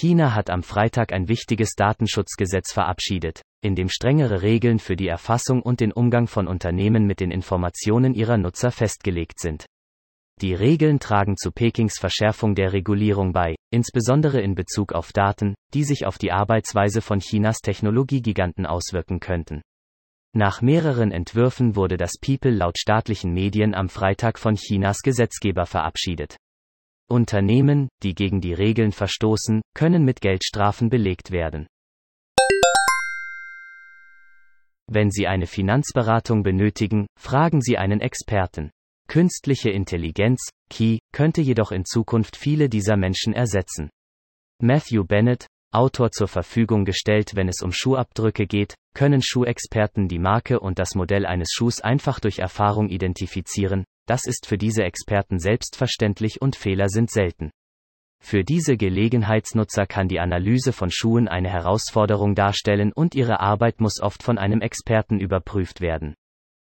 China hat am Freitag ein wichtiges Datenschutzgesetz verabschiedet, in dem strengere Regeln für die Erfassung und den Umgang von Unternehmen mit den Informationen ihrer Nutzer festgelegt sind. Die Regeln tragen zu Pekings Verschärfung der Regulierung bei, insbesondere in Bezug auf Daten, die sich auf die Arbeitsweise von Chinas Technologiegiganten auswirken könnten. Nach mehreren Entwürfen wurde das People laut staatlichen Medien am Freitag von Chinas Gesetzgeber verabschiedet. Unternehmen, die gegen die Regeln verstoßen, können mit Geldstrafen belegt werden. Wenn Sie eine Finanzberatung benötigen, fragen Sie einen Experten. Künstliche Intelligenz, KI, könnte jedoch in Zukunft viele dieser Menschen ersetzen. Matthew Bennett, Autor zur Verfügung gestellt, wenn es um Schuhabdrücke geht, können Schuhexperten die Marke und das Modell eines Schuhs einfach durch Erfahrung identifizieren, das ist für diese Experten selbstverständlich und Fehler sind selten. Für diese Gelegenheitsnutzer kann die Analyse von Schuhen eine Herausforderung darstellen und ihre Arbeit muss oft von einem Experten überprüft werden.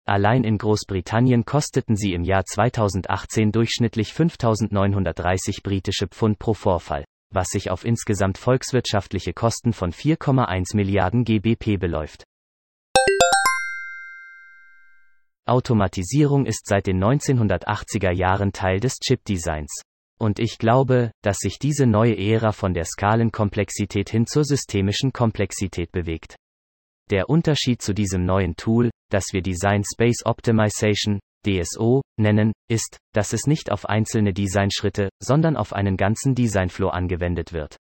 Allein in Großbritannien kosteten sie im Jahr 2018 durchschnittlich 5.930 britische Pfund pro Vorfall, was sich auf insgesamt volkswirtschaftliche Kosten von 4,1 Milliarden GBP beläuft. Automatisierung ist seit den 1980er Jahren Teil des Chipdesigns. Und ich glaube, dass sich diese neue Ära von der Skalenkomplexität hin zur systemischen Komplexität bewegt. Der Unterschied zu diesem neuen Tool, das wir Design Space Optimization, DSO, nennen, ist, dass es nicht auf einzelne Designschritte, sondern auf einen ganzen Designflow angewendet wird.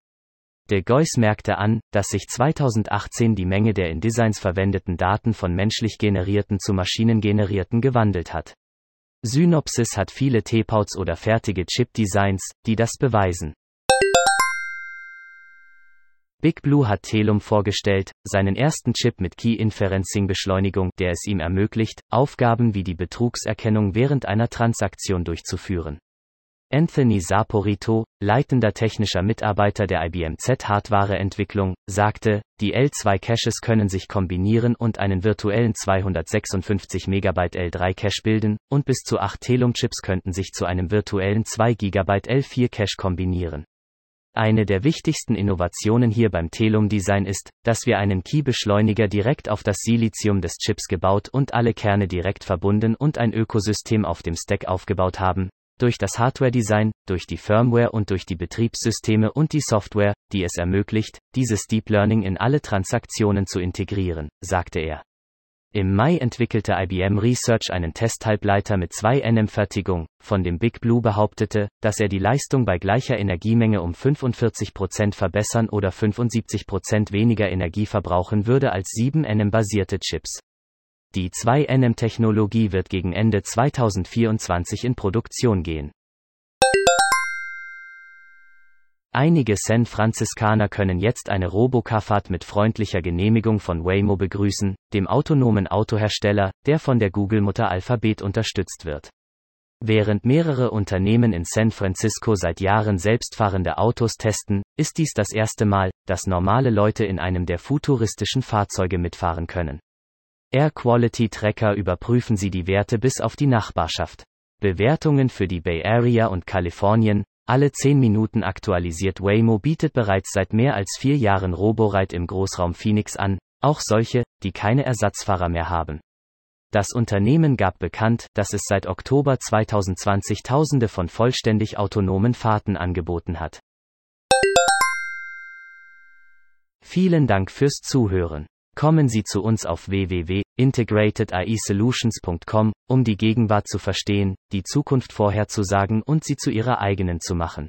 De Geuss merkte an, dass sich 2018 die Menge der in Designs verwendeten Daten von menschlich generierten zu maschinengenerierten gewandelt hat. Synopsys hat viele T-Pouts oder fertige Chip-Designs, die das beweisen. Big Blue hat Telum vorgestellt, seinen ersten Chip mit Key-Inferencing-Beschleunigung, der es ihm ermöglicht, Aufgaben wie die Betrugserkennung während einer Transaktion durchzuführen. Anthony Saporito, leitender technischer Mitarbeiter der IBM Z-Hardware-Entwicklung, sagte, die L2-Caches können sich kombinieren und einen virtuellen 256 MB L3-Cache bilden, und bis zu 8 Telum-Chips könnten sich zu einem virtuellen 2 GB L4-Cache kombinieren. Eine der wichtigsten Innovationen hier beim Telum-Design ist, dass wir einen Key-Beschleuniger direkt auf das Silizium des Chips gebaut und alle Kerne direkt verbunden und ein Ökosystem auf dem Stack aufgebaut haben, durch das Hardware-Design, durch die Firmware und durch die Betriebssysteme und die Software, die es ermöglicht, dieses Deep Learning in alle Transaktionen zu integrieren, sagte er. Im Mai entwickelte IBM Research einen Testhalbleiter mit 2 nm-Fertigung, von dem Big Blue behauptete, dass er die Leistung bei gleicher Energiemenge um 45% verbessern oder 75% weniger Energie verbrauchen würde als 7 nm-basierte Chips. Die 2NM-Technologie wird gegen Ende 2024 in Produktion gehen. Einige San Franziskaner können jetzt eine Robocarfahrt mit freundlicher Genehmigung von Waymo begrüßen, dem autonomen Autohersteller, der von der Google-Mutter Alphabet unterstützt wird. Während mehrere Unternehmen in San Francisco seit Jahren selbstfahrende Autos testen, ist dies das erste Mal, dass normale Leute in einem der futuristischen Fahrzeuge mitfahren können. Air Quality Tracker überprüfen sie die Werte bis auf die Nachbarschaft. Bewertungen für die Bay Area und Kalifornien, alle 10 Minuten aktualisiert Waymo bietet bereits seit mehr als vier Jahren Roboride im Großraum Phoenix an, auch solche, die keine Ersatzfahrer mehr haben. Das Unternehmen gab bekannt, dass es seit Oktober 2020 Tausende von vollständig autonomen Fahrten angeboten hat. Vielen Dank fürs Zuhören. Kommen Sie zu uns auf www.integratediSolutions.com, um die Gegenwart zu verstehen, die Zukunft vorherzusagen und sie zu Ihrer eigenen zu machen.